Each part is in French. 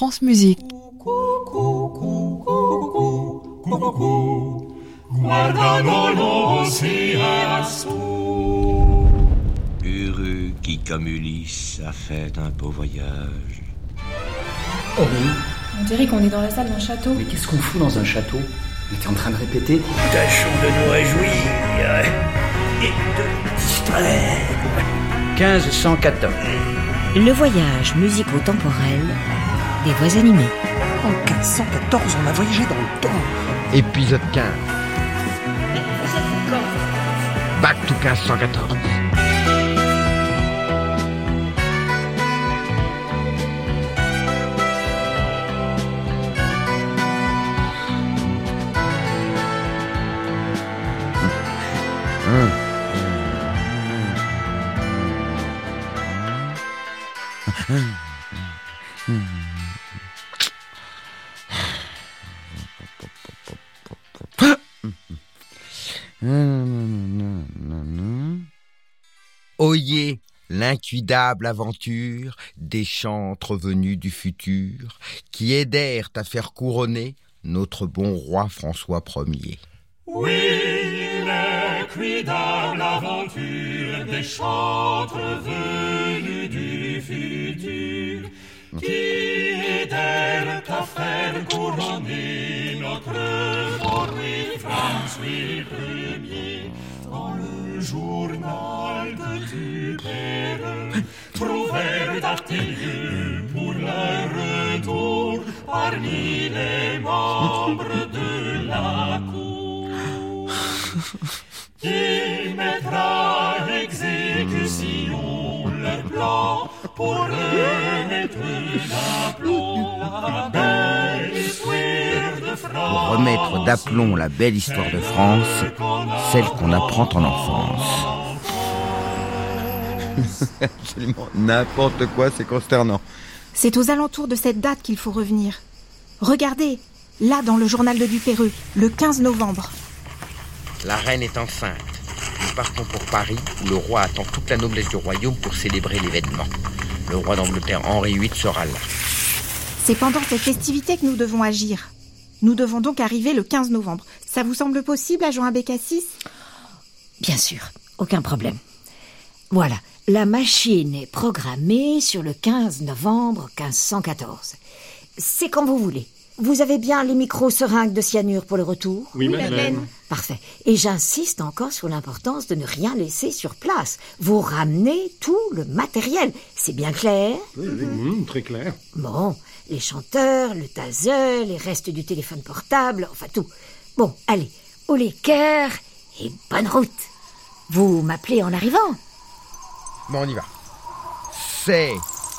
France Musique. Heureux qui, comme Ulysse, a fait un beau voyage. Aurélie, On dirait qu'on est dans la salle d'un château. mais qu'est-ce qu'on fout dans un château? Mais t'es en train de répéter Tâchons de nous réjouir et de distraire. 1514. Le voyage musico-temporel des voix animées. En 1514, on a voyagé dans le temps. Épisode 15. Back to 1514. Oyez l'incuidable aventure des chantres venus du futur qui aidèrent à faire couronner notre bon roi François Ier. Oui, l'incuidable aventure des chantres venus du futur qui à faire couronner notre roi François Ier dans le journal de Tupère trouvèrent daté lieu pour leur retour parmi les membres de la cour. Il mettra à exécution leur plan pour remettre d'aplomb la belle histoire de France. Celle qu'on apprend en enfance. Absolument n'importe quoi, c'est consternant. C'est aux alentours de cette date qu'il faut revenir. Regardez, là dans le journal de Dupéreux, le 15 novembre. La reine est enceinte. Nous partons pour Paris, où le roi attend toute la noblesse du royaume pour célébrer l'événement. Le roi d'Angleterre Henri VIII sera là. C'est pendant cette festivité que nous devons agir. Nous devons donc arriver le 15 novembre. Ça vous semble possible, agent Abécassis? Bien sûr, aucun problème. Voilà, la machine est programmée sur le 15 novembre 1514. C'est quand vous voulez. Vous avez bien les micro-seringues de cyanure pour le retour Oui, madame. Parfait. Et j'insiste encore sur l'importance de ne rien laisser sur place. Vous ramenez tout le matériel. C'est bien clair très clair. Bon, les chanteurs, le taser, les restes du téléphone portable, enfin tout. Bon, allez, au les cœurs et bonne route. Vous m'appelez en arrivant Bon, on y va. C'est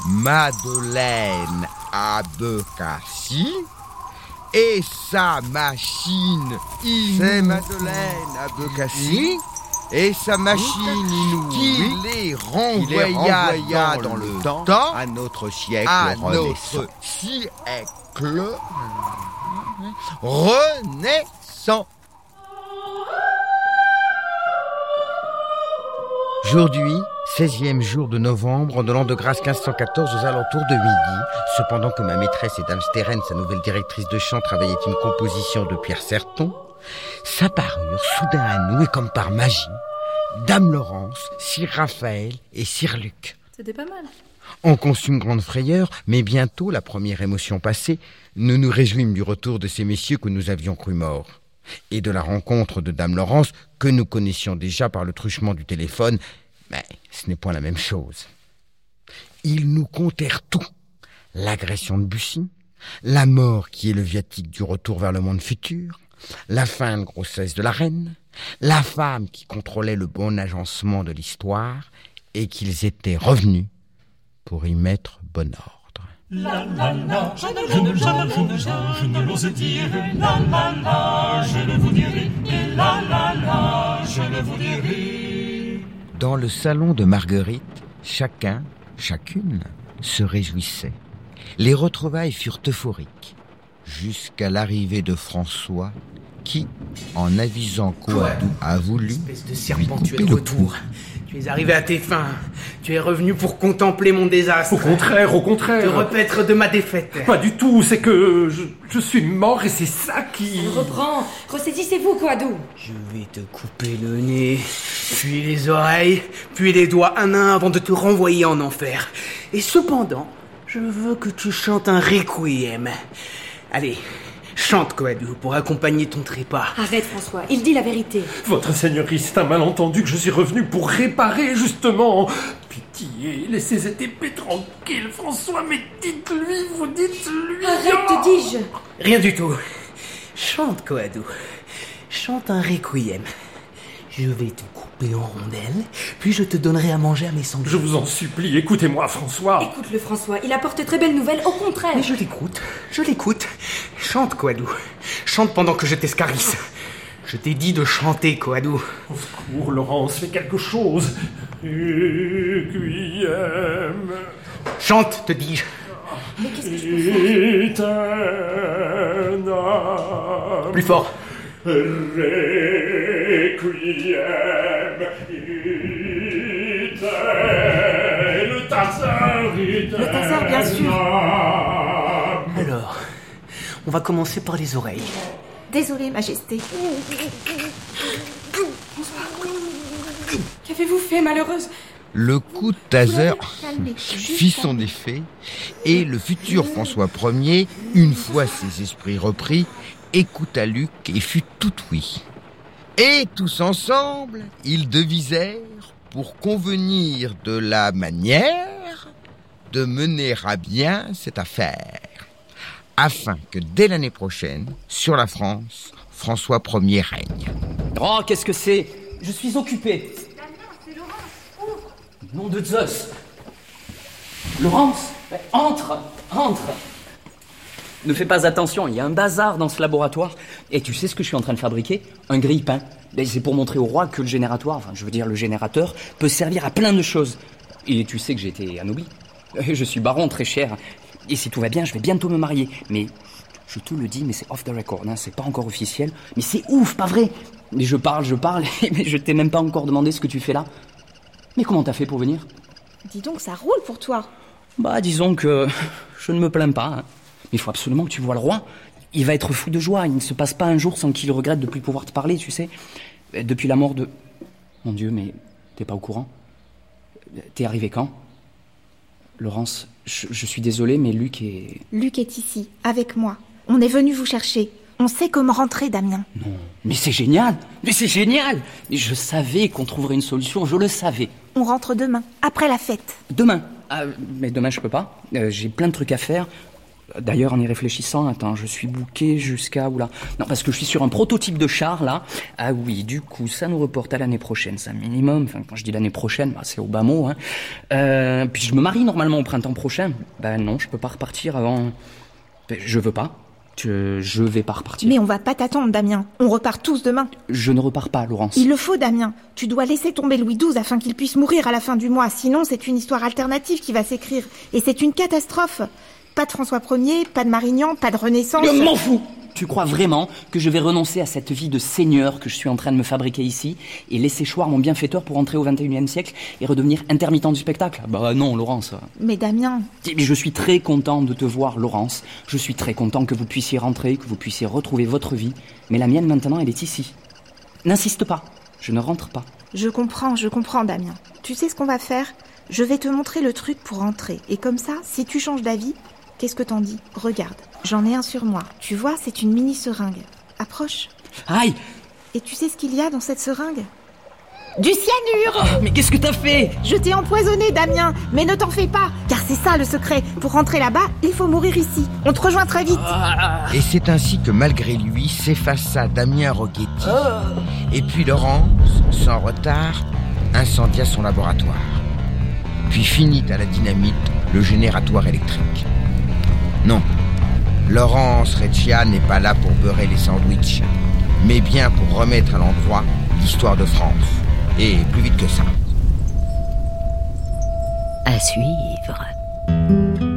Madeleine Abecassi et sa machine. C'est Madeleine Abecassi et sa machine inouïe qui les renvoya, dans, le temps, à notre siècle à notre siècle renaissant. Aujourd'hui, 16e jour de novembre, de l'an de grâce 1514 aux alentours de midi, cependant que ma maîtresse et Dame Stérène, sa nouvelle directrice de chant, travaillaient une composition de Pierre Serton, s'apparurent soudain à nous et comme par magie, Dame Laurence, Sir Raphaël et Sir Luc. C'était pas mal. On conçut une grande frayeur, mais bientôt, la première émotion passée, nous nous réjouîmes du retour de ces messieurs que nous avions cru morts, et de la rencontre de Dame Laurence que nous connaissions déjà par le truchement du téléphone, mais ce n'est point la même chose. Ils nous contèrent tout. L'agression de Bussy, la mort qui est le viatique du retour vers le monde futur, la fin de grossesse de la reine, la femme qui contrôlait le bon agencement de l'histoire, et qu'ils étaient revenus pour y mettre bon ordre. La la la, je ne, je ne, je ne, je ne, je, je ne l'ose dire. La la la, je ne vous dirai. Et la la la, je ne vous dirai. Dans le salon de Marguerite, chacun, chacune, se réjouissait. Les retrouvailles furent euphoriques, jusqu'à l'arrivée de François, qui, en avisant Coadou, a voulu lui couper de le retour. Tu es arrivé à tes fins. Tu es revenu pour contempler mon désastre. Au contraire, au Te contraire. repaître de ma défaite. Pas du tout, c'est que je, je suis mort et c'est ça qui... Reprends Ressaisissez-vous, Koadou Je vais te couper le nez, puis les oreilles, puis les doigts un à un avant de te renvoyer en enfer. Et cependant, je veux que tu chantes un requiem. Allez, chante Koadou pour accompagner ton trépas. Arrête, François, il dit la vérité. Votre seigneurie, c'est un malentendu que je suis revenu pour réparer, justement. Pitié, laissez cette épée tranquille, François, mais dites-lui, vous dites-lui. Arrête, te dis-je Rien du tout. Chante Koadou. Chante un requiem. Je vais te couper en rondelles, puis je te donnerai à manger à mes sangliers. Je vous en supplie, écoutez-moi, François. Écoute-le, François, il apporte de très belles nouvelles, au contraire Mais je l'écoute, je l'écoute. Chante, Koadou. Chante pendant que je t'escarisse. Je t'ai dit de chanter, Koadou. Au secours, Laurence, fais quelque chose. Requiem. Chante, te dis-je. Mais qu'est-ce que je peux faire? Aeternam. Plus fort. Le tasseur, Le tasseur, bien sûr. On va commencer par les oreilles. Désolée, Majesté. Qu'avez-vous fait, malheureuse? Le coup de taser fit son effet et le futur François Ier, une fois ses esprits repris, écouta Luc et fut tout oui. Et tous ensemble, ils devisèrent pour convenir de la manière de mener à bien cette affaire, afin que dès l'année prochaine, sur la France, François Ier règne. Oh, qu'est-ce que c'est? Je suis occupé. Nom de Zeus. Laurence, entre, entre. Ne fais pas attention, il y a un bazar dans ce laboratoire. Et tu sais ce que je suis en train de fabriquer? Un grille-pain. C'est pour montrer au roi que le génératoire, enfin je veux dire le générateur, peut servir à plein de choses. Et tu sais que j'ai été anobli. Euh, Je suis baron très cher. Et si tout va bien, je vais bientôt me marier. Mais je te le dis, mais c'est off the record, hein, c'est pas encore officiel. Mais c'est ouf, pas vrai Mais je parle, je parle, mais je t'ai même pas encore demandé ce que tu fais là. Mais comment t'as fait pour venir? Dis donc, ça roule pour toi. Bah, disons que je ne me plains pas. hein. Mais il faut absolument que tu vois le roi. Il va être fou de joie. Il ne se passe pas un jour sans qu'il regrette de plus pouvoir te parler, tu sais. Euh, Depuis la mort de... Mon Dieu, mais t'es pas au courant? Euh, T'es arrivé quand? Laurence, je, je suis désolé, mais Luc est... Luc est ici, avec moi. On est venu vous chercher. On sait comment rentrer, Damien. Mais c'est génial Mais c'est génial Je savais qu'on trouverait une solution, je le savais. On rentre demain, après la fête. Demain. Ah, mais demain, je peux pas. Euh, J'ai plein de trucs à faire. D'ailleurs, en y réfléchissant, attends, je suis booké jusqu'à où là? Non, parce que je suis sur un prototype de char là. Ah oui, du coup, ça nous reporte à l'année prochaine, c'est un minimum. Enfin, quand je dis l'année prochaine, bah, c'est au bas mot. Hein. Euh, puis je me marie normalement au printemps prochain. Ben non, je peux pas repartir avant. Ben, je veux pas. Je, je vais pas repartir. Mais on va pas t'attendre, Damien. On repart tous demain. Je ne repars pas, Laurence. Il le faut, Damien. Tu dois laisser tomber Louis XII afin qu'il puisse mourir à la fin du mois. Sinon, c'est une histoire alternative qui va s'écrire. Et c'est une catastrophe. Pas de François Ier, pas de Marignan, pas de Renaissance. Je m'en fous Tu crois vraiment que je vais renoncer à cette vie de seigneur que je suis en train de me fabriquer ici et laisser choir mon bienfaiteur pour entrer au XXIe siècle et redevenir intermittent du spectacle? Bah non, Laurence. Mais Damien, Mais je suis très content de te voir, Laurence. Je suis très content que vous puissiez rentrer, que vous puissiez retrouver votre vie. Mais la mienne maintenant, elle est ici. N'insiste pas. Je ne rentre pas. je comprends, je comprends, Damien. Tu sais ce qu'on va faire? Je vais te montrer le truc pour rentrer. Et comme ça, si tu changes d'avis, qu'est-ce que t'en dis? Regarde, j'en ai un sur moi. Tu vois, c'est une mini seringue. Approche. Aïe Et tu sais ce qu'il y a dans cette seringue? Du cyanure Ah, Mais qu'est-ce que t'as fait? Je t'ai empoisonné, Damien, mais ne t'en fais pas, car c'est ça le secret. Pour rentrer là-bas, il faut mourir ici. On te rejoint très vite. Et c'est ainsi que malgré lui s'effaça Damien Rocchetti. Et puis Laurence, sans retard, incendia son laboratoire. Puis finit à la dynamite le génératoire électrique. Non, Laurence Reccia n'est pas là pour beurrer les sandwichs, mais bien pour remettre à l'endroit l'histoire de France. Et plus vite que ça. À suivre.